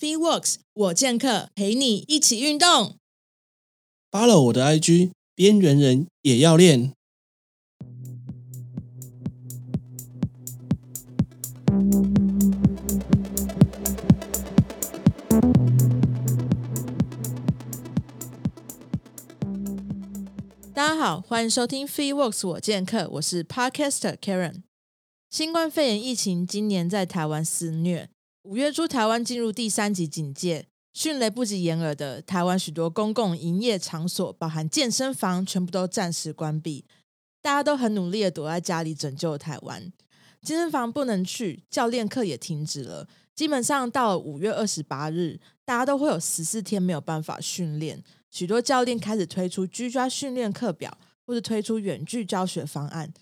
FreeWorks 我健客陪你一起运动。follow 我的 IG，边缘人也要练。大家好，欢迎收听 FreeWorks 我健客，我是 Podcaster Karen。新冠肺炎疫情今年在台湾肆虐，五月初台湾进入第三级警戒，迅雷不及掩耳的，台湾许多公共营业场所，包含健身房，全部都暂时关闭。大家都很努力的躲在家里拯救台湾。健身房不能去，教练课也停止了。基本上到了五月二十八日，大家都会有十四天没有办法训练。许多教练开始推出居家训练课表，或是推出远距教学方案，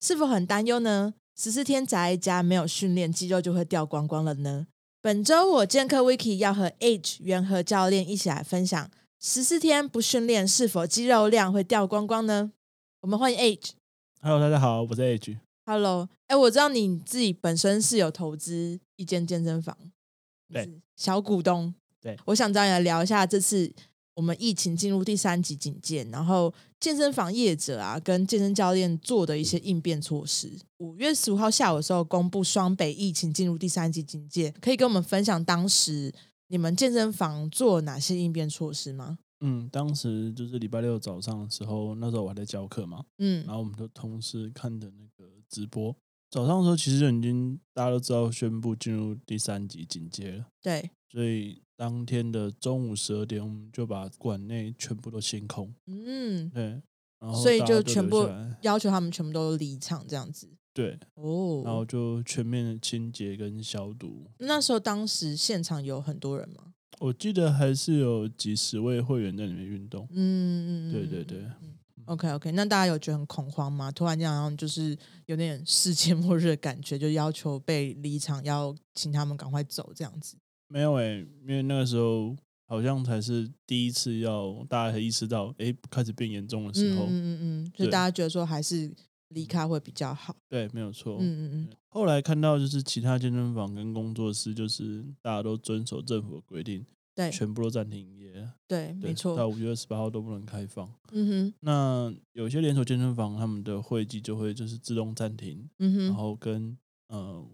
是否很担忧呢？十四天宅在家没有训练，肌肉就会掉光光了呢？本周我健客 Vicky 要和 Age 元和教练一起来分享，十四天不训练是否肌肉量会掉光光呢？我们欢迎 Age。Hello，大家好，我是 Age。Hello，哎，我知道你自己本身是有投资一间健身房，对小股东。对我想找你来聊一下这次我们疫情进入第三级警戒，然后健身房业者啊跟健身教练做的一些应变措施。五月十五号下午的时候公布双北疫情进入第三级警戒，可以跟我们分享当时你们健身房做哪些应变措施吗？嗯，当时就是礼拜六早上的时候，那时候我还在教课嘛，嗯然后我们的同事看的那个直播。早上的时候，其实就已经大家都知道宣布进入第三级警戒了，对，所以当天的中午十二点，我们就把馆内全部都清空。嗯，对，然后所以就全部要求他们全部都离场这样子。对，哦，然后就全面的清洁跟消毒。那时候当时现场有很多人吗？我记得还是有几十位会员在里面运动。嗯，对对对。OK OK，那大家有觉得很恐慌吗？突然间好像就是有点世界 末日的感觉，就要求被离场，要请他们赶快走这样子。没有诶、因为那个时候好像才是第一次要大家才意识到，诶，开始变严重的时候。嗯嗯嗯嗯，就大家觉得说还是离开会比较好。对，没有错。嗯嗯嗯，后来看到就是其他健身房跟工作室，就是大家都遵守政府的规定，对全部都暂停营业。对，对没错。到五月二十八号都不能开放。嗯哼那有些连锁健身房，他们的会籍就会就是自动暂停，然嗯哼后跟呃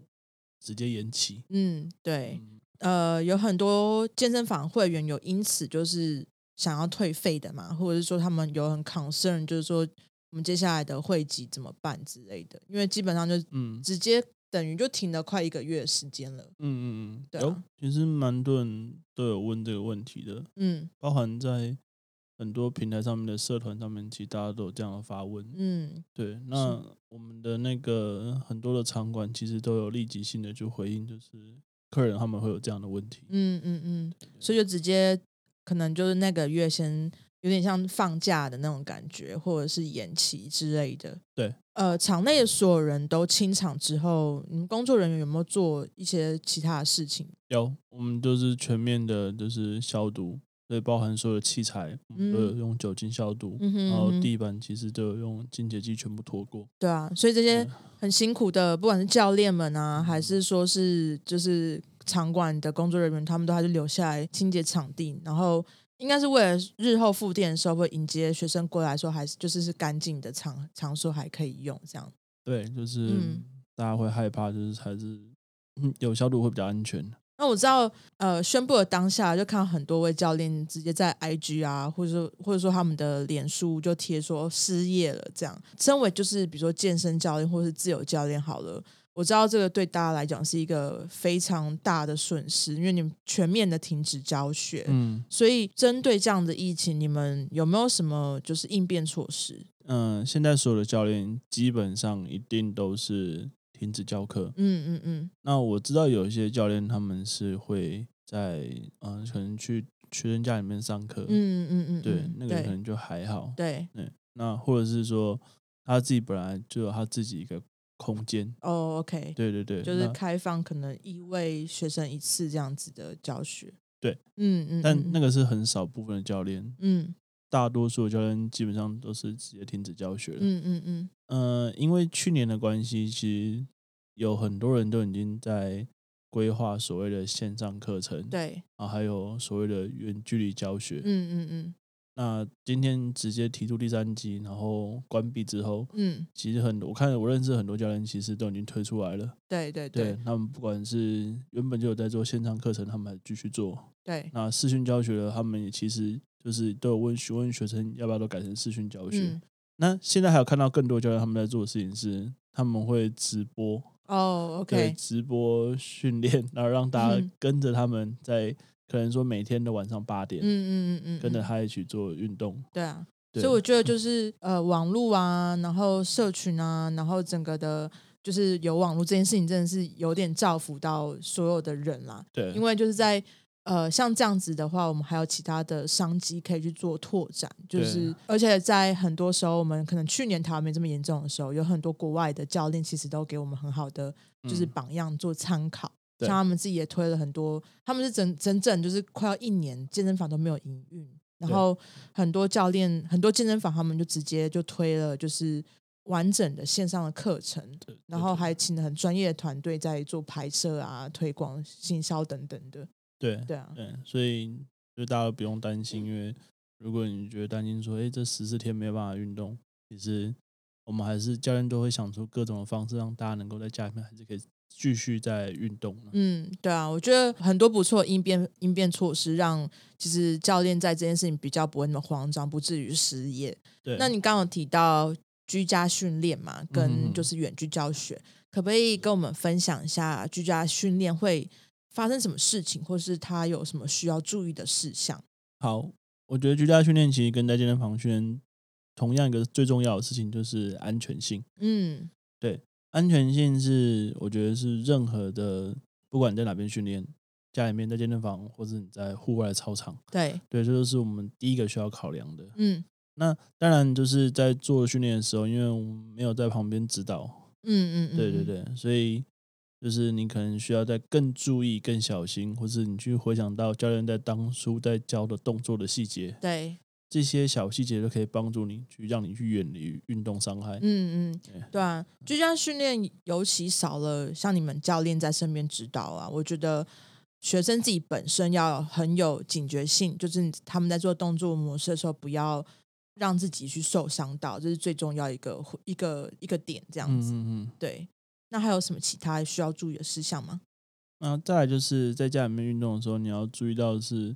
直接延期。嗯，对。嗯呃，有很多健身房会员有因此就是想要退费的嘛，或者是说他们有很 concern，就是说我们接下来的会籍怎么办之类的，因为基本上就嗯直接等于就停了快一个月的时间了。嗯嗯嗯，对其实蛮多人都有问这个问题的。嗯包含在很多平台上面的社团上面，其实大家都有这样的发问。嗯对，那我们的那个很多的场馆其实都有立即性的就回应，就是客人他们会有这样的问题。嗯嗯嗯，所以就直接可能就是那个月先有点像放假的那种感觉，或者是延期之类的。对，呃，场内的所有人都清场之后，你们工作人员有没有做一些其他的事情？有，我们就是全面的，就是消毒，所以包含所有的器材，都有嗯用酒精消毒，嗯哼嗯哼然后地板其实都有用清洁剂全部拖过。对啊，所以这些很辛苦的，不管是教练们啊，还是说是就是场馆的工作人员，他们都还是留下来清洁场地，然后应该是为了日后复电的时候会迎接学生过来说，还是就是是干净的场场所还可以用这样。对，就是嗯大家会害怕，就是还是嗯有消毒会比较安全。那我知道，呃，宣布的当下就看到很多位教练直接在 IG 啊，或者说或者说他们的脸书就贴说失业了这样。身为就是比如说健身教练或是自由教练好了，我知道这个对大家来讲是一个非常大的损失，因为你们全面的停止教学。嗯所以针对这样的疫情，你们有没有什么就是应变措施？嗯，现在所有的教练基本上一定都是停止教课。嗯嗯嗯那我知道有一些教练他们是会在嗯、呃可能去学生家里面上课，嗯嗯嗯，对嗯，那个可能就还好。对对，那或者是说他自己本来就有他自己一个空间，哦，OK，对对对，就是开放可能一位学生一次这样子的教学。对，嗯嗯，但嗯那个是很少部分的教练，嗯大多数的教练基本上都是直接停止教学了。嗯嗯嗯呃，因为去年的关系，其实有很多人都已经在规划所谓的线上课程，，对，啊还有所谓的远距离教学。嗯嗯嗯那今天直接提出第三季，然后关闭之后，嗯，其实很多我看我认识很多教练，其实都已经推出来了。对对对对他们不管是原本就有在做线上课程，他们还继续做。对，那视讯教学的，他们也其实就是都有问询问学生要不要都改成视讯教学。嗯，那现在还有看到更多教练他们在做的事情是，他们会直播，哦对，，OK，直播训练，然后让大家嗯。跟着他们在可能说每天的晚上八点，嗯嗯嗯嗯，跟着嗯，他一起做运动。对啊，对所以我觉得就是呃，网络啊，然后社群啊，然后整个的，就是有网络这件事情，真的是有点造福到所有的人啦。对，因为就是在呃像这样子的话，我们还有其他的商机可以去做拓展，就是而且在很多时候，我们可能去年台湾没这么严重的时候，有很多国外的教练其实都给我们很好的就是嗯榜样做参考。对像他们自己也推了很多，他们是整整整就是快要一年健身房都没有营运，然对后很多教练很多健身房他们就直接就推了就是完整的线上的课程，然后还请了很专业的团队在做拍摄啊、推广、行销等等的。对对啊，对，所以就大家不用担心，因为如果你觉得担心说，哎，这十四天没有办法运动，其实我们还是教练都会想出各种的方式，让大家能够在家里面还是可以继续在运动。嗯，对啊，我觉得很多不错的应变应变措施，让其实教练在这件事情比较不会那么慌张，不至于失业。对，那你刚刚有提到居家训练嘛，嗯跟就是远距教学，可不可以跟我们分享一下居家训练会发生什么事情，或是他有什么需要注意的事项？好，我觉得居家训练其实跟在健身房训练同样一个最重要的事情就是安全性。嗯对安全性是我觉得是任何的，不管你在哪边训练，家里面在健身房，或者你在户外的操场，对，对，这就是我们第一个需要考量的。嗯那当然就是在做训练的时候，因为我们没有在旁边指导，嗯嗯，嗯，对对对，所以就是你可能需要再更注意、更小心，或是你去回想到教练在当初在教的动作的细节，对，这些小细节都可以帮助你去让你去远离运动伤害。嗯嗯对，对啊，居家训练尤其少了像你们教练在身边指导啊，我觉得学生自己本身要很有警觉性，就是他们在做动作模式的时候，不要让自己去受伤到，这是最重要一个一个一个点，这样子。嗯嗯嗯。对，那还有什么其他需要注意的事项吗？那再来就是在家里面运动的时候，你要注意到的是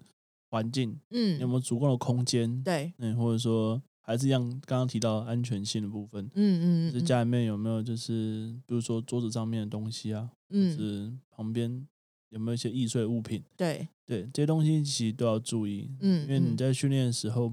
环境，嗯有嗯，没有足够的空间？，对，嗯，或者说还是一样刚刚提到安全性的部分，嗯嗯嗯就是家里面有没有就是比如说桌子上面的东西啊，嗯，是旁边有没有一些易碎物品？对，对，这些东西其实都要注意，嗯因为你嗯在训练的时候，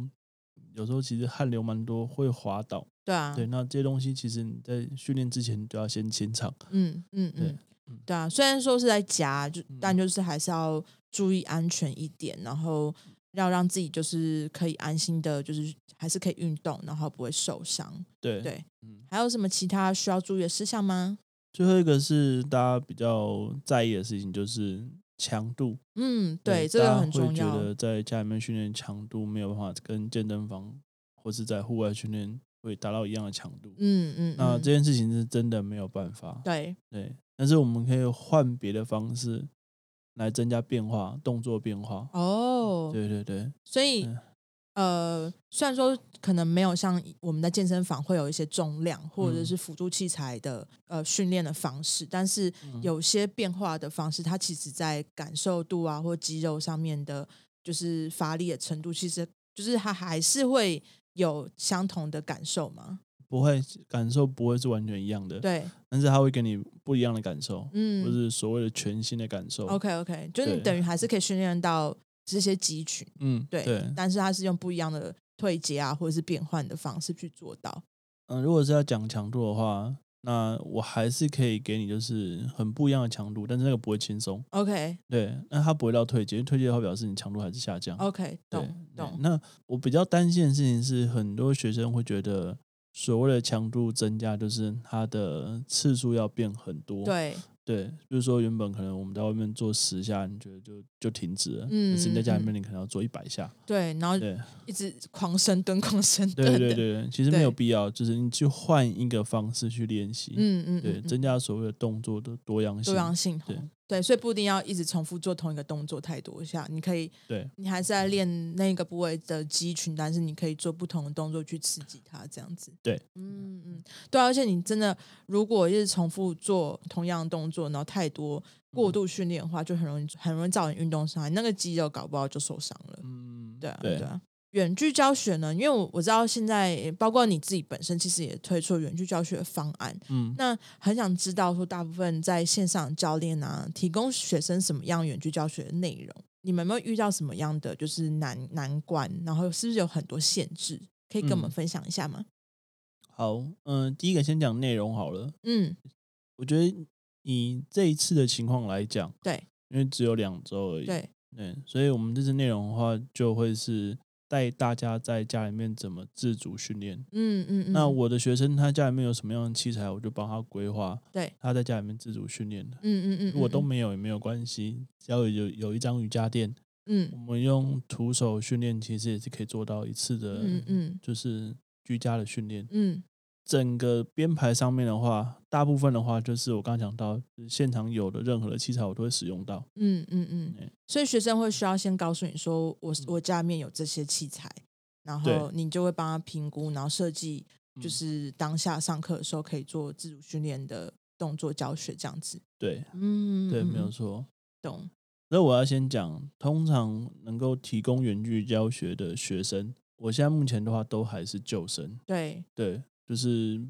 有时候其实汗流蛮多，会滑倒。对啊，对，那这些东西其实你在训练之前你都要先清场。嗯嗯对嗯嗯，对啊，虽然说是在家，就嗯但就是还是要注意安全一点，然后要让自己就是可以安心的，就是还是可以运动，然后不会受伤。对对，嗯，还有什么其他需要注意的事项吗？最后一个是大家比较在意的事情，就是强度。嗯，对，这个很重要。觉得在家里面训练强度没有办法跟健身房或是在户外训练会达到一样的强度。嗯嗯，那嗯这件事情是真的没有办法。对，对，但是我们可以换别的方式来增加变化，动作变化。哦，对对对，所以嗯呃，虽然说可能没有像我们在健身房会有一些重量或者嗯是辅助器材的呃训练的方式，但是嗯有些变化的方式，它其实在感受度啊或肌肉上面的，就是发力的程度，其实就是它还是会有相同的感受吗。不会感受不会是完全一样的，对，但是他会给你不一样的感受，或嗯是所谓的全新的感受。，OK OK，就是你等于还是可以训练到这些肌群，嗯，对，对，但是他是用不一样的退阶啊或者是变换的方式去做到。嗯，如果是要讲强度的话，那我还是可以给你就是很不一样的强度，但是那个不会轻松。OK 对，那它不会到退阶，因为退阶的话表示你强度还是下降。OK，对懂懂。那我比较担心的事情是，很多学生会觉得所谓的强度增加，就是它的次数要变很多。对，对，比如说原本可能我们在外面做十下，你觉得就就停止了，嗯可是你在家里嗯面你可能要做一百下。对，然后对，一直狂深蹲、狂深对蹲的，对对对，其实没有必要，就是你去换一个方式去练习。嗯嗯，对，增加所谓的动作的多样性。多样性。对吼对，所以不一定要一直重复做同一个动作太多下，你可以，对你还是在练那个部位的肌群，但是你可以做不同的动作去刺激它，这样子。对，嗯嗯，对啊，而且你真的如果一直重复做同样的动作，然后太多过度训练的话，就很容易很容易造成运动伤害，那个肌肉搞不好就受伤了。嗯，对啊，对对啊。远距教学呢？因为我我知道现在包括你自己本身，其实也推出了远距教学的方案。嗯，那很想知道说，大部分在线上教练啊，提供学生什么样远距教学的内容？你们有没有遇到什么样的就是难难关？然后是不是有很多限制？可以跟我们嗯分享一下吗？好，嗯、第一个先讲内容好了。嗯，我觉得以这一次的情况来讲，对因为只有两周而已，对，对，所以我们这次内容的话，就会是带大家在家里面怎么自主训练。嗯嗯嗯。那我的学生他家里面有什么样的器材，我就帮他规划，对，他在家里面自主训练的。嗯嗯嗯，如果都嗯没有也没有关系，只要有有有一张瑜伽垫，嗯我嗯们用徒手训练，其实也是可以做到一次的，嗯嗯就是居家的训练。嗯整个编排上面的话，大部分的话就是我刚刚讲到，就是现场有的任何的器材我都会使用到。嗯嗯嗯对所以学生会需要先告诉你说，我我家里面有这些器材，然后你就会帮他评估，然后设计就嗯是当下上课的时候可以做自主训练的动作教学这样子。对嗯，对，嗯没有嗯错。懂。那我要先讲，通常能够提供远距教学的学生，我现在目前的话都还是旧生，对，对，就是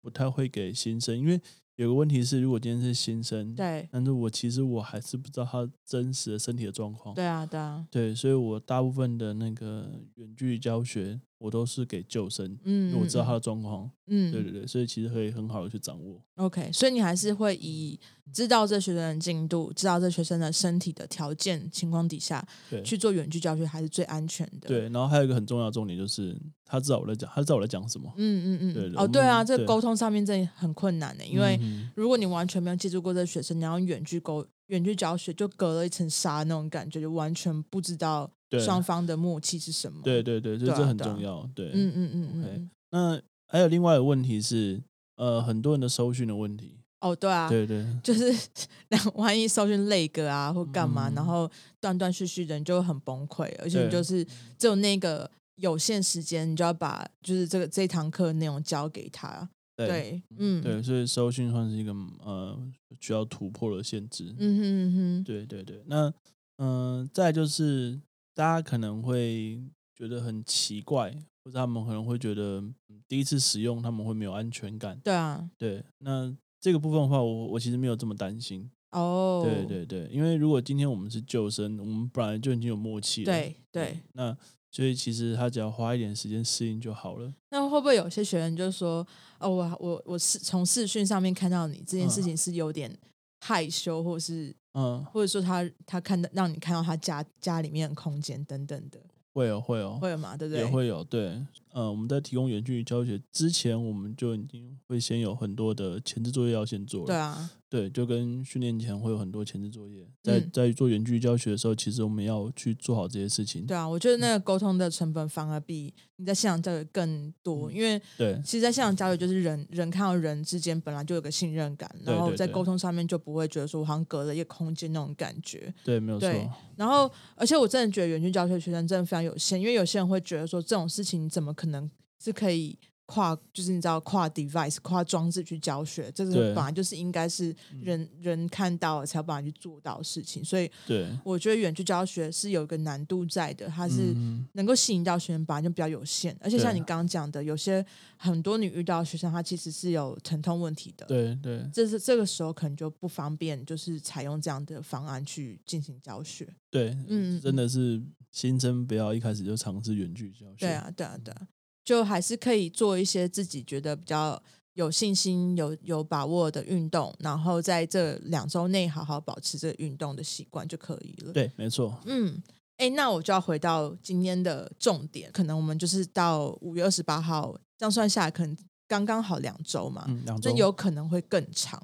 不太会给新生，因为有个问题是，如果今天是新生，，对，但是我其实我还是不知道他真实的身体的状况，对啊，对啊，对，所以我大部分的那个远距离教学，我都是给救生，因嗯，为我知道他嗯的状况，嗯，对对对，所以其实可以很好的去掌握。OK，所以你还是会以知道这学生的进度，知道这学生的身体的条件情况底下对去做远距教学，还是最安全的。对，然后还有一个很重要的重点就是，他知道我在讲，他知道我在讲什么。嗯嗯嗯，对哦，对啊，这个沟通上面真的很困难的，因为嗯如果你完全没有接触过这个学生，你要远距沟远距教学，就隔了一层纱那种感觉，就完全不知道对双方的默契是什么。对对对，所以这很重要。对，嗯嗯嗯嗯那还有另外一个问题是，呃，很多人的搜讯的问题。哦，对啊，对对 就是 万一搜寻累个啊或干嘛，嗯然后断断续续的，你就会很崩溃，而且你就是只有那个有限时间，你就要把就是这个这一堂课内容交给他。对对，嗯，对，所以搜讯算是一个呃需要突破的限制。嗯哼嗯哼，对对对，那嗯、呃再就是大家可能会觉得很奇怪，或者他们可能会觉得、嗯第一次使用他们会没有安全感。对啊，对，那这个部分的话，我我其实没有这么担心。哦，对对对，因为如果今天我们是救生，我们本来就已经有默契了。对对，那所以其实他只要花一点时间适应就好了。那会不会有些学员就说，哦，我我我是从视讯上面看到你这件事情是有点害羞，或是嗯，或者说他他看到让你看到他家家里面的空间等等的，会有会有会有嘛？对不对？也会有对。呃，我们在提供远距离教学之前，我们就已经会先有很多的前置作业要先做了。对啊，对，就跟训练前会有很多前置作业，在嗯在做远距离教学的时候，其实我们要去做好这些事情。对啊，我觉得那个沟通的成本反而比你在现场教育更多，嗯因为对其实，在现场教育就是人人看到人之间本来就有个信任感，然后在沟通上面就不会觉得说我好像隔了一个空间那种感觉。对，没有错。然后，而且我真的觉得远距教学学生真的非常有限，因为有些人会觉得说这种事情怎么可能是可以跨，就是你知道跨 device、跨装置去教学，这个本来就是应该是嗯。人、人看到了才有办法去做到的事情，所以对，我觉得远距教学是有一个难度在的，它是嗯。能够吸引到学生本来就比较有限，而且像你刚刚讲的，有些很多你遇到的学生他其实是有疼痛问题的，对对。这是这个时候可能就不方便，就是采用这样的方案去进行教学。对，嗯真的是新生不要一开始就尝试远距离教学。对啊，对啊，对啊，就还是可以做一些自己觉得比较有信心、有有把握的运动，然后在这两周内好好保持这个运动的习惯就可以了。对，没错。嗯，哎，那我就要回到今天的重点，可能我们就是到五月二十八号，这样算下来，可能刚刚好两周嘛，嗯，两周那有可能会更长。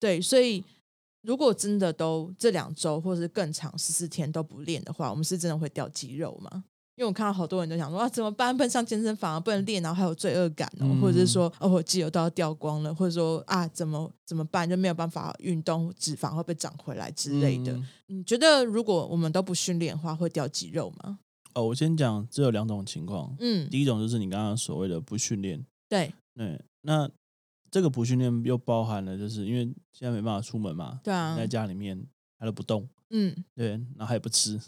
对，所以如果真的都这两周或是更长十四天都不练的话，我们是真的会掉肌肉吗？因因为我看到好多人都想说啊，怎么办？不能上健身房啊，不能练，然后还有罪恶感哦，嗯或者是说哦，我肌肉都要掉光了，或者说啊，怎么怎么办？就没有办法运动，脂肪会不会长回来之类的。嗯你觉得如果我们都不训练的话，会掉肌肉吗？哦，我先讲，只有两种情况。嗯，第一种就是你刚刚所谓的不训练，对对，那这个不训练又包含了，就是因为现在没办法出门嘛，对啊在，家里面他都不动，嗯，对，然后他也不吃，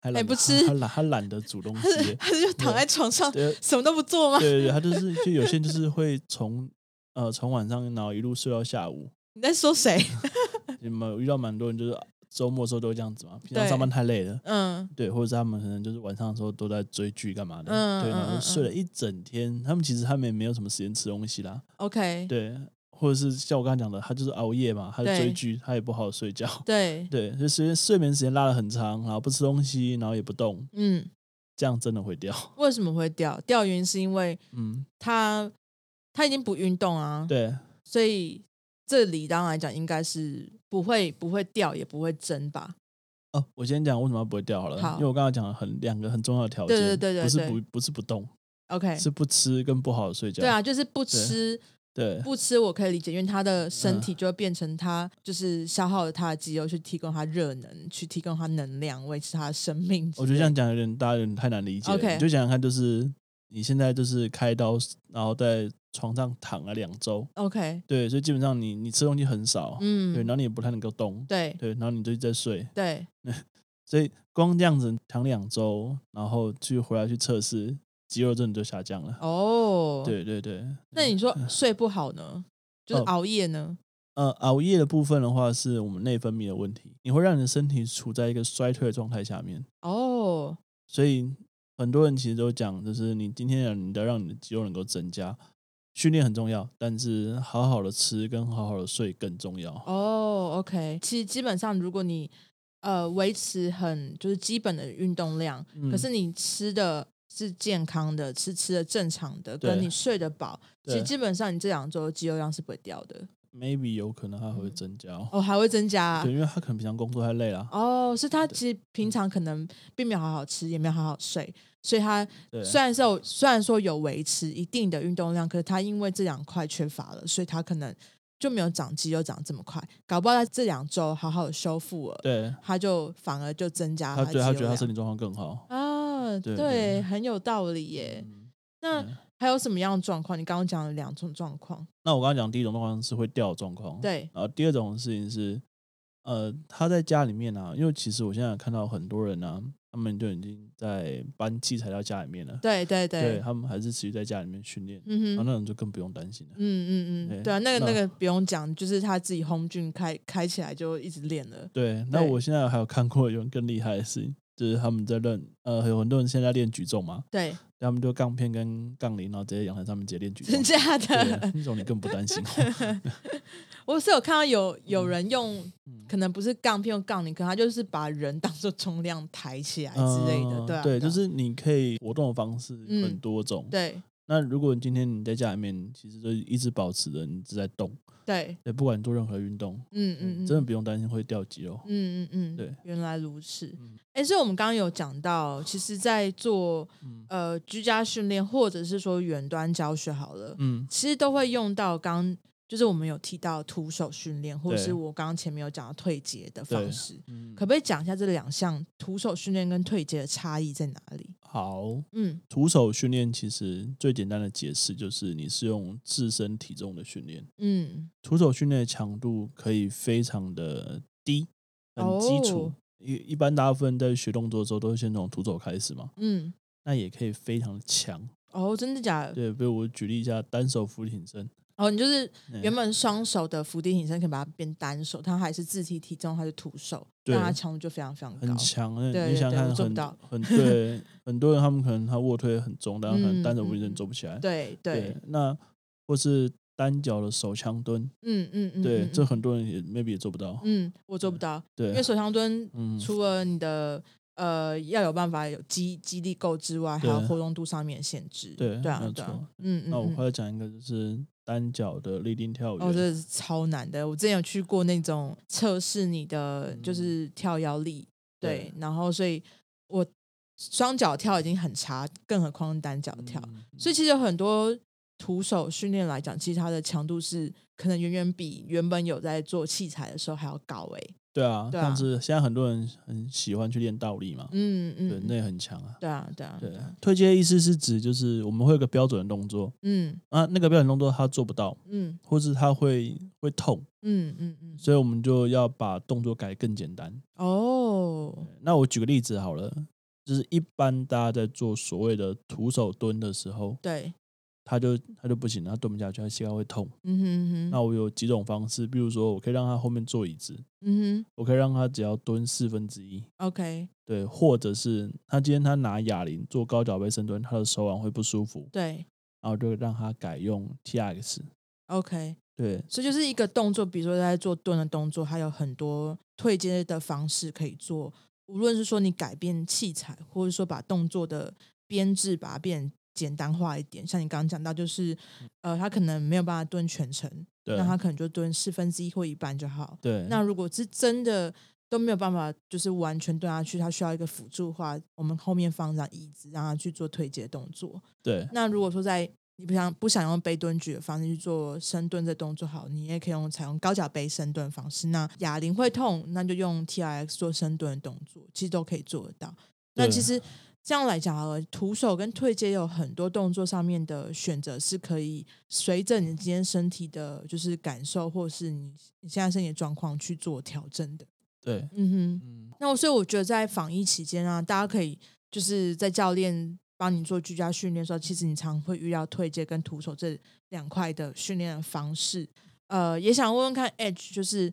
还懒得还不吃他懒他懒得煮东他西，他就躺在床上什么都不做吗？对对对，他就 是就有些人就是会从呃从晚上然后一路睡到下午，你在说谁？你们有遇到蛮多人就是周末的时候都会这样子嘛，平常上班太累了。嗯。对，或者是他们可能就是晚上的时候都在追剧干嘛的，对，然嗯嗯嗯后睡了一整天，他们其实他们也没有什么时间吃东西啦，，OK，对，或者是像我刚才讲的，他就是熬夜嘛，他就追剧，他也不好好睡觉，对，对，就睡睡眠时间拉的很长，然后不吃东西，然后也不动，嗯，这样真的会掉，为什么会掉？掉原因是因为嗯，他他已经不运动啊，对，所以这里当然来讲应该是不会不会掉，也不会增吧？哦，我先讲为什么不会掉好了，好因为我刚刚讲了很两个很重要的条件，对对对对不是不不是不动，OK，是不吃跟不好好睡觉，对啊，就是不吃对。不吃，我可以理解，因为他的身嗯。体就会变成他就是消耗了他的肌肉去提供他热能，去提供他能量，维持他的生命。我觉得这样讲有点大家有点太难理解你就想想看，就是你现在就是开刀，然后在床上躺了两周，OK，对，所以基本上你你吃东西很少，嗯，对，然后你也不太能够动，对。对，然后你就在睡，对。所以光这样子躺两周，然后去回来去测试，肌肉真的就下降了。哦，。对对对，那你说睡不好呢？就是哦熬夜呢？呃，熬夜的部分的话，是我们内分泌的问题，你会让你的身体处在一个衰退的状态下面，哦，所以很多人其实都讲，就是你今天你的让你的肌肉能够增加，训练很重要，但是好好的吃跟好好的睡更重要。哦，OK，其实基本上如果你呃维持很就是基本的运动量，嗯。可是你吃的是健康的，吃吃的正常的，跟你睡得饱，其实基本上你这两周的肌肉量是不会掉的。maybe 有可能它会增加。哦，哦，还会增加。啊、对，因为他可能平常工作太累了，哦，是他其实平常可能并没有好好吃，也没有好好睡，所以他虽然是有虽然说有维持一定的运动量，可是他因为这两块缺乏了，所以他可能就没有长肌肉长这么快，搞不好在这两周好好的修复了，对。他就反而就增加他对他觉得他身体状况更好。啊，对对，对。很有道理耶。嗯。那嗯还有什么样的状况？你刚刚讲了两种状况，那我刚刚讲第一种状况是会掉的状况，，对，然后第二种事情是，呃，他在家里面啊，因为其实我现在看到很多人啊，他们就已经在搬器材到家里面了，对对对对，他们还是持续在家里面训练，嗯哼然后。那种就更不用担心了。嗯嗯嗯，对对啊，那个那那个不用讲，就是他自己 home gym 开开起来就一直练了。对，那我现在还有看过有人更厉害的事情，就是他们在练，呃，有很多人现在练举重嘛，对，他们就杠片跟杠铃，然后直接阳台上面直接练举重真，假，的？那种你更不担心哦。我是有看到有有人用，嗯可能不是杠片用杠铃，可能他就是把人当做重量抬起来之类的，对就是你可以活动的方式嗯很多种。对那如果你今天你在家里面，其实就一直保持着你一直在动，对，对，不管你做任何运动，嗯嗯嗯，真的不用担心会掉肌肉。嗯嗯嗯，对，原来如此嗯。哎、所以我们刚刚有讲到，其实，在做嗯呃居家训练，或者是说远端教学好了，嗯，其实都会用到刚。就是我们有提到徒手训练，或者是我刚刚前面有讲到退阶的方式，嗯可不可以讲一下这两项徒手训练跟退阶的差异在哪里？好，嗯，徒手训练其实最简单的解释就是你是用自身体重的训练，嗯，徒手训练的强度可以非常的低，很基础哦。一、一般大部分在学动作的时候都是先从徒手开始嘛，嗯，那也可以非常的强。哦，真的假的？对，比如我举例一下单手俯挺身，哦，你就是嗯原本双手的伏地挺身可以把它变单手，它还是自体体重，它是徒手，那它强度就非常非常高。很强。那对对对你想看很我做不到很对很多人，他们可能他卧推很重，但他可能嗯单手俯挺嗯身做不起来。对对，那或是单脚的手枪蹲，嗯嗯嗯，对，嗯这很多人也 maybe 也做不到。嗯，我做不到，对，因为手枪蹲嗯，除了你的呃要有办法有肌肌力够之外，还有活动度上面的限制。对对啊对嗯嗯。那我嗯后来讲一个就是单脚的立定跳哦，远，这是超难的。我之前有去过那种测试你的嗯就是跳腰力，对对，然后所以我双脚跳已经很差，更何况单脚跳。嗯所以其实有很多徒手训练来讲，其实它的强度是可能远远比原本有在做器材的时候还要高诶、对啊，对啊。像是现在很多人很喜欢去练倒立嘛，嗯嗯，对，那也很强啊。对啊对啊对啊，推接的意思是指就是我们会有个标准的动作嗯。啊，那个标准动作他做不到，嗯或是他会会痛，嗯嗯嗯，所以我们就要把动作改得更简单。哦，那我举个例子好了，就是一般大家在做所谓的徒手蹲的时候，对，他就他就不行，他蹲不下去，他膝盖会痛。嗯哼哼，那我有几种方式，比如说我可以让他后面坐椅子，嗯哼。我可以让他只要蹲四分之一，，OK，对，或者是他今天他拿哑铃做高脚背深蹲，他的手腕会不舒服，对。然后就让他改用 TX，，OK，对。所以就是一个动作，比如说在做蹲的动作，还有很多退阶的方式可以做。无论是说你改变器材，或者说把动作的编制把它变简单化一点，像你刚刚讲到，就是呃，他可能没有办法蹲全程，那他可能就蹲四分之一或一半就好。对，那如果是真的都没有办法，就是完全蹲下去，他需要一个辅助的话，我们后面放张椅子，让他去做推解动作。对那如果说在你不想不想用背蹲举的方式去做深蹲这动作好，你也可以用采用高脚背深蹲的方式。那哑铃会痛，那就用 T R X 做深蹲的动作，其实都可以做得到。那其实这样来讲徒手跟退阶有很多动作上面的选择是可以随着你今天身体的就是感受，或是你你现在身体的状况去做调整的。对，嗯哼。嗯，那我所以我觉得在防疫期间啊，大家可以就是在教练帮你做居家训练的时候，其实你常会遇到退阶跟徒手这两块的训练的方式。呃，也想问问看 Edge，就是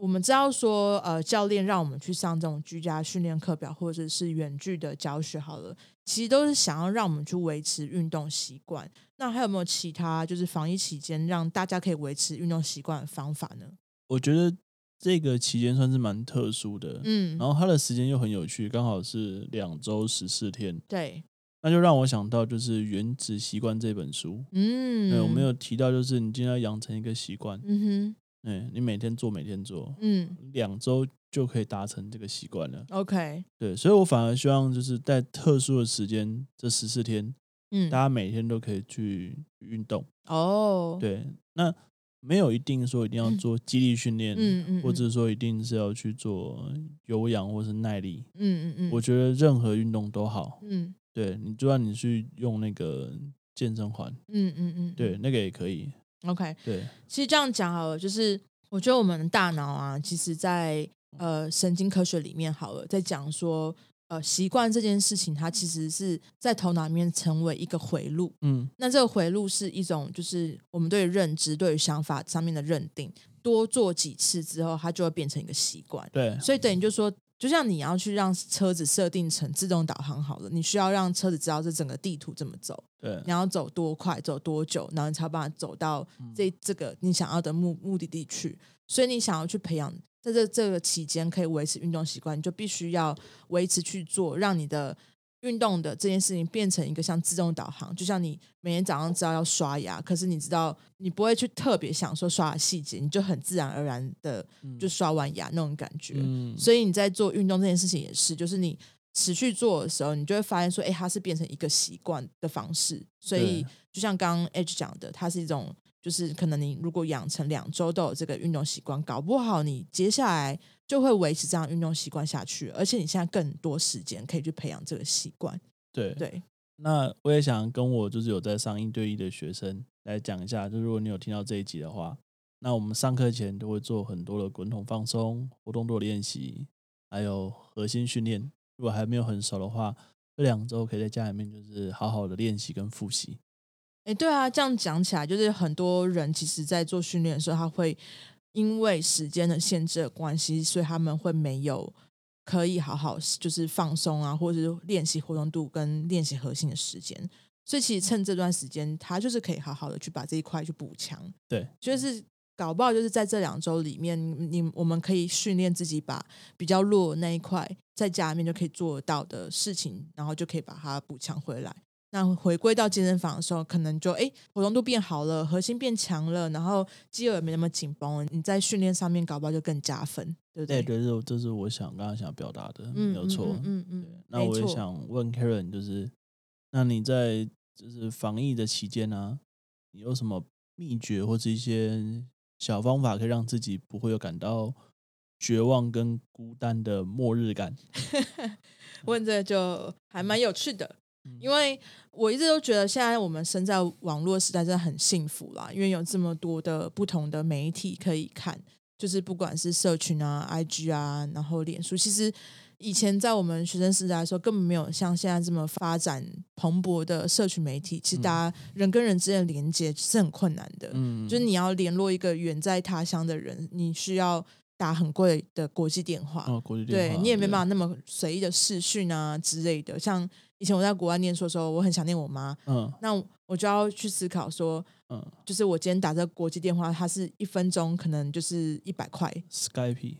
我们知道说，呃，教练让我们去上这种居家训练课表，或者是远距的教学，好了，其实都是想要让我们去维持运动习惯。那还有没有其他就是防疫期间让大家可以维持运动习惯的方法呢？我觉得这个期间算是蛮特殊的，嗯，然后它的时间又很有趣，刚好是两周十四天，对，那就让我想到就是《原子习惯》这本书，嗯，对，我们有提到就是你今天要养成一个习惯，嗯哼，嗯，你每天做每天做，嗯两周就可以达成这个习惯了。，OK，对，所以我反而希望就是在特殊的时间，这十四天，嗯大，家每天都可以去运动。哦，，对，那没有一定说一定要做肌力训练，嗯嗯，或者说一定是要去做有氧或是耐力。嗯嗯嗯，我觉得任何运动都好。嗯对你，就算你去用那个健身环，嗯嗯嗯，对，那个也可以。，OK，对，其实这样讲好了，就是我觉得我们的大脑啊，其实在呃神经科学里面好了，在讲说呃习惯这件事情，它其实是在头脑里面成为一个回路。嗯，那这个回路是一种，就是我们对认知、对于想法上面的认定，多做几次之后，它就会变成一个习惯。对，所以等于就说，就像你要去让车子设定成自动导航好了，你需要让车子知道这整个地图怎么走，对。你，要走多快，走多久，然后你才有办法走到这这个你想要的目目的地去。所以你想要去培养，在这这个期间可以维持运动习惯，你就必须要维持去做，让你的运动的这件事情变成一个像自动导航，就像你每天早上知道要刷牙，可是你知道你不会去特别想说刷的细节，你就很自然而然的就刷完牙那种感觉。嗯，所以你在做运动这件事情也是，就是你持续做的时候，你就会发现说，哎，它是变成一个习惯的方式。所以就像刚刚 H 讲的，它是一种，就是可能你如果养成两周都有这个运动习惯，搞不好你接下来就会维持这样运动习惯下去，而且你现在更多时间可以去培养这个习惯。对。对，那我也想跟我就是有在上一对一的学生来讲一下，就如果你有听到这一集的话，那我们上课前都会做很多的滚筒放松、活动度练习，还有核心训练。如果还没有很熟的话，这两周可以在家里面就是好好的练习跟复习。哎，对啊，这样讲起来，就是很多人其实在做训练的时候，他会因为时间的限制的关系，所以他们会没有可以好好就是放松啊，或者是练习活动度跟练习核心的时间。所以其实趁这段时间，他就是可以好好的去把这一块去补强。对，就是搞不好就是在这两周里面，你我们可以训练自己把比较弱的那一块在家里面就可以做到的事情，然后就可以把它补强回来。那回归到健身房的时候，可能就哎活动度变好了，核心变强了，然后肌肉也没那么紧绷，你在训练上面搞不好就更加分，对不对对？对，这这是我想刚刚想表达的，嗯，没有错。嗯嗯那我也想问 Karen，就是那你在就是防疫的期间呢、你有什么秘诀或者一些小方法，可以让自己不会有感到绝望跟孤单的末日感？问这个就还蛮有趣的，嗯因为我一直都觉得现在我们身在网络时代真的很幸福啦，因为有这么多的不同的媒体可以看，就是不管是社群啊、IG 啊，然后脸书，其实以前在我们学生时代的时候，根本没有像现在这么发展蓬勃的社群媒体，其实大家人跟人之间的连接是很困难的，嗯，就是你要联络一个远在他乡的人，你需要打很贵的国际电话，哦，国际电话，对你也没办法，那么随意的视讯啊之类的。像以前我在国外念书的时候，我很想念我妈，嗯那我就要去思考说，嗯就是我今天打这个国际电话，它是一分钟可能就是一百块，，Skype，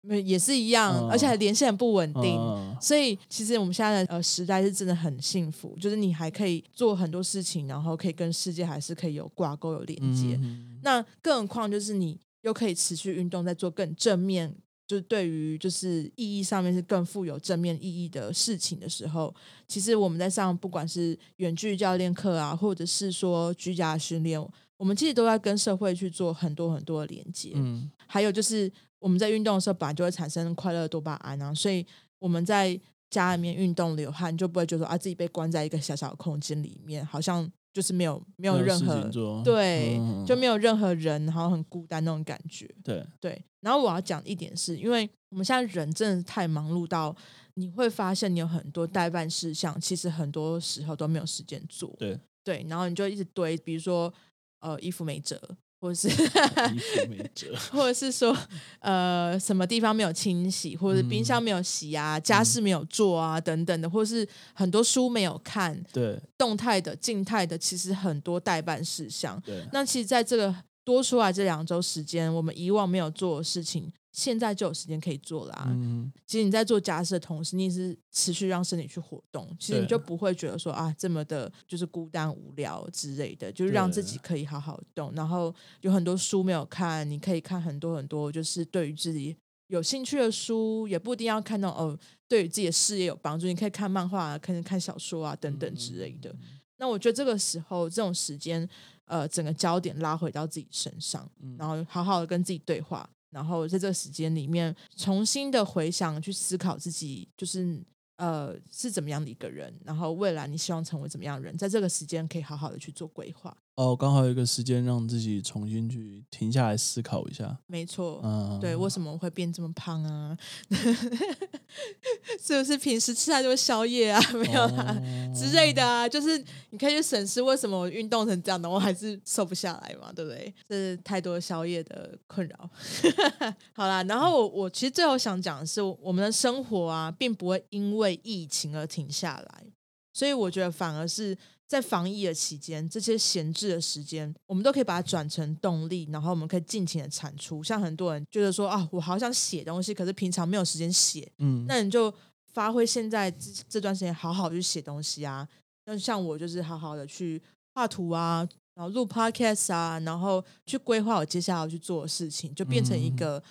没也是一样，嗯而且还连线很不稳定。嗯所以其实我们现在的呃时代是真的很幸福，就是你还可以做很多事情，然后可以跟世界还是可以有挂钩、有连接。嗯那更何况就是你又可以持续运动，在做更正面，就是对于就是意义上面是更富有正面意义的事情的时候，其实我们在上不管是远距教练课啊，或者是说居家训练，我们其实都在跟社会去做很多很多的连接。嗯还有就是我们在运动的时候，本来就会产生快乐多巴胺啊，所以我们在家里面运动流汗，就不会觉得说啊自己被关在一个小小的空间里面，好像就是没有没有任何对，嗯就没有任何人，然后很孤单那种感觉。对，对，然后我要讲一点是，因为我们现在人真的太忙碌到，你会发现你有很多代办事项，其实很多时候都没有时间做。对，对，然后你就一直堆，比如说呃衣服没折，或者是衣服没折，或者是说呃什么地方没有清洗，或者冰箱没有洗啊，家事没有做啊等等的，或是很多书没有看，对。动态的、静态的，其实很多代办事项。对，那其实在这个多出来这两周时间，我们以往没有做的事情，现在就有时间可以做啦、嗯。其实你在做家事的同时，你也是持续让身体去活动，其实你就不会觉得说啊这么的就是孤单无聊之类的，就是让自己可以好好动。然后有很多书没有看，你可以看很多很多，就是对于自己有兴趣的书，也不一定要看到哦，对于自己的事业有帮助，你可以看漫画、啊、看看小说啊等等之类的。那我觉得这个时候这种时间，呃，整个焦点拉回到自己身上，嗯。然后好好的跟自己对话，然后在这个时间里面重新的回想，去思考自己就是呃是怎么样的一个人，然后未来你希望成为怎么样的人，在这个时间可以好好的去做规划。哦，刚好有一个时间让自己重新去停下来思考一下，没错，嗯，对，为什么会变这么胖啊？是不是平时吃太多宵夜啊？没有啦。哦之类的啊，就是你可以去审视为什么我运动成这样的，我还是瘦不下来嘛，对不对？这是太多宵夜的困扰。好啦，然后我我其实最后想讲的是，我们的生活啊，并不会因为疫情而停下来，所以我觉得反而是在防疫的期间，这些闲置的时间，我们都可以把它转成动力，然后我们可以尽情的产出。像很多人觉得说啊，我好想写东西，可是平常没有时间写，嗯，那你就发挥现在这这段时间好好去写东西啊。那像我就是好好的去画图啊，然后录 podcast 啊，然后去规划我接下来要去做的事情，就变成一个、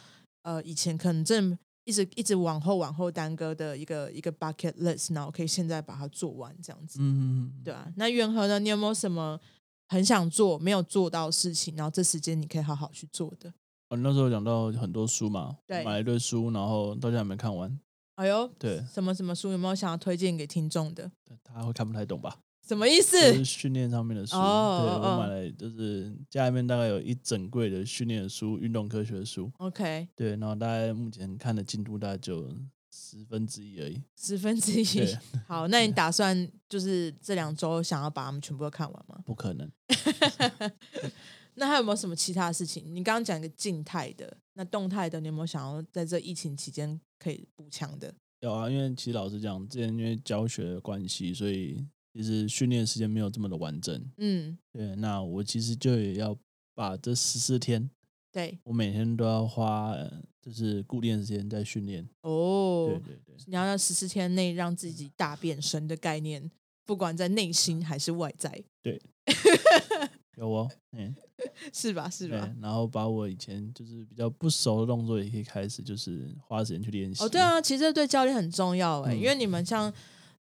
呃以前可能真的一直一直往后往后耽搁的一个一个 bucket list，然后我可以现在把它做完这样子，嗯，对啊。那元和呢？你有没有什么很想做没有做到的事情，然后这时间你可以好好去做的？我那时候讲到很多书嘛，对买了一堆书，然后到现在还没看完，哎呦，对，什么什么书有没有想要推荐给听众的？他会看不太懂吧？什么意思？就是训练上面的书，哦对哦我买了，就是家里面大概有一整柜的训练的书，运动科学的书，OK，对，然后大概目前看的进度大概就十分之一而已，十分之一对。好，那你 打算就是这两周想要把它们全部都看完吗？不可能。那还有没有什么其他的事情？你刚刚讲一个静态的，那动态的，你有没有想要在这疫情期间可以补强的？有啊，因为其实老实讲，之前因为教学的关系，所以其实训练时间没有这么的完整。嗯，对，那我其实就也要把这十四天，对，我每天都要花，呃就是固定的时间在训练。哦对，对对，你要在十四天内让自己大变身的概念，不管在内心还是外在，对 有哦，嗯，是吧？是吧？，然后把我以前就是比较不熟的动作也可以开始，就是花时间去练习。哦，对，啊，其实这对教练很重要哎、嗯因为你们像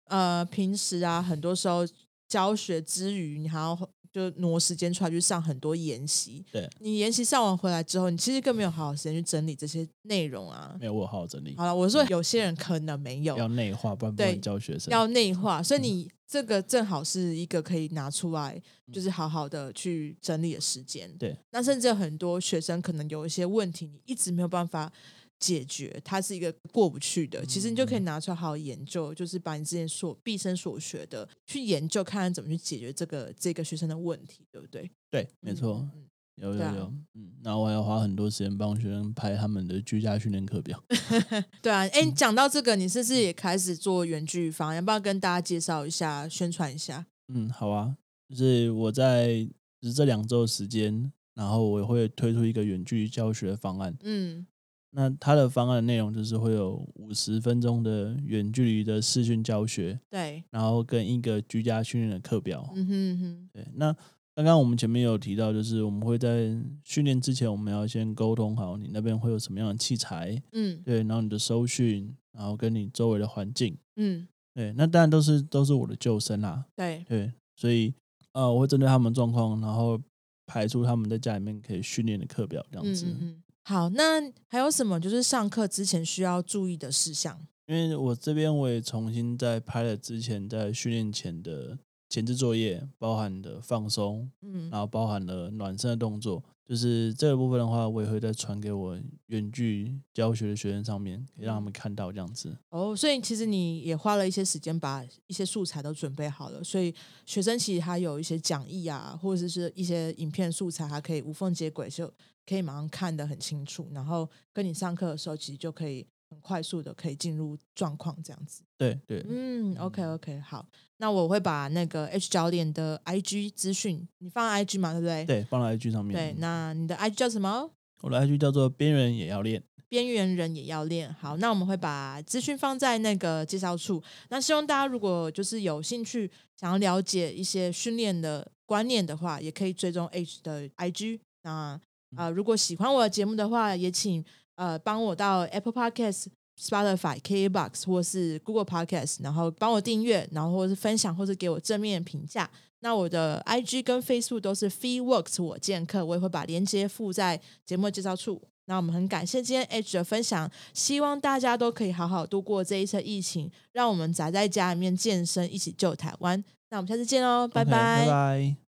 呃平时啊，很多时候教学之余，你还要就挪时间出来去上很多研习。对，你研习上完回来之后，你其实更没有好好时间去整理这些内容啊。没有我有好好整理，好了，我说有些人可能没有，要内化，不然不对能教学生。要内化，所以你这个正好是一个可以拿出来，就是好好的去整理的时间。对，那甚至有很多学生可能有一些问题，你一直没有办法解决，它是一个过不去的。其实你就可以拿出来好好研究，就是把你之前所毕生所学的去研究，看看怎么去解决这个这个学生的问题，对不对？对，没错，有有啊有，嗯，然后我还要花很多时间帮学生排他们的居家训练课表。对啊，哎，讲到这个，你是不是也开始做远距方？要不要跟大家介绍一下、宣传一下？嗯，好啊，就是我在就是这两周的时间，然后我会推出一个远距离教学方案。嗯那它的方案内容就是会有五十分钟的远距离的视讯教学，对，然后跟一个居家训练的课表。嗯哼嗯哼，对，那刚刚我们前面有提到，就是我们会在训练之前，我们要先沟通好你那边会有什么样的器材，嗯对，然后你的收讯，然后跟你周围的环境，嗯，对，那当然都是都是我的救生啦，对，对，所以呃，我会针对他们状况，然后排出他们在家里面可以训练的课表这样子。嗯嗯嗯。好，那还有什么就是上课之前需要注意的事项？因为我这边我也重新在拍了之前在训练前的前置作业，包含的放松，嗯然后包含了暖身的动作。就是这个部分的话，我也会再传给我远距教学的学生上面，可以让他们看到这样子。哦，所以其实你也花了一些时间把一些素材都准备好了，所以学生其实他有一些讲义啊，或者是一些影片素材，还可以无缝接轨，就可以马上看得很清楚，然后跟你上课的时候，其实就可以很快速的可以进入状况这样子。对对，嗯，OK OK，好，那我会把那个 H 教练的 IG 资讯，你放在 IG 嘛，对不对？对，放在 IG 上面。对，那你的 IG 叫什么？我的 IG 叫做边缘也要练。边缘人也要练好，那我们会把资讯放在那个介绍处。那希望大家如果就是有兴趣想要了解一些训练的观念的话，也可以追踪 H 的 IG。那啊、呃如果喜欢我的节目的话，也请呃帮我到 Apple Podcast、Spotify、KBox 或是 Google Podcast，然后帮我订阅，然后或是分享，或是给我正面评价。那我的 IG 跟 Facebook 都是 Free Works 我健客，我也会把链接附在节目介绍处。那我们很感谢今天 H 的分享，希望大家都可以好好度过这一次疫情，让我们宅在家里面健身，一起救台湾。那我们下次见喽，拜拜。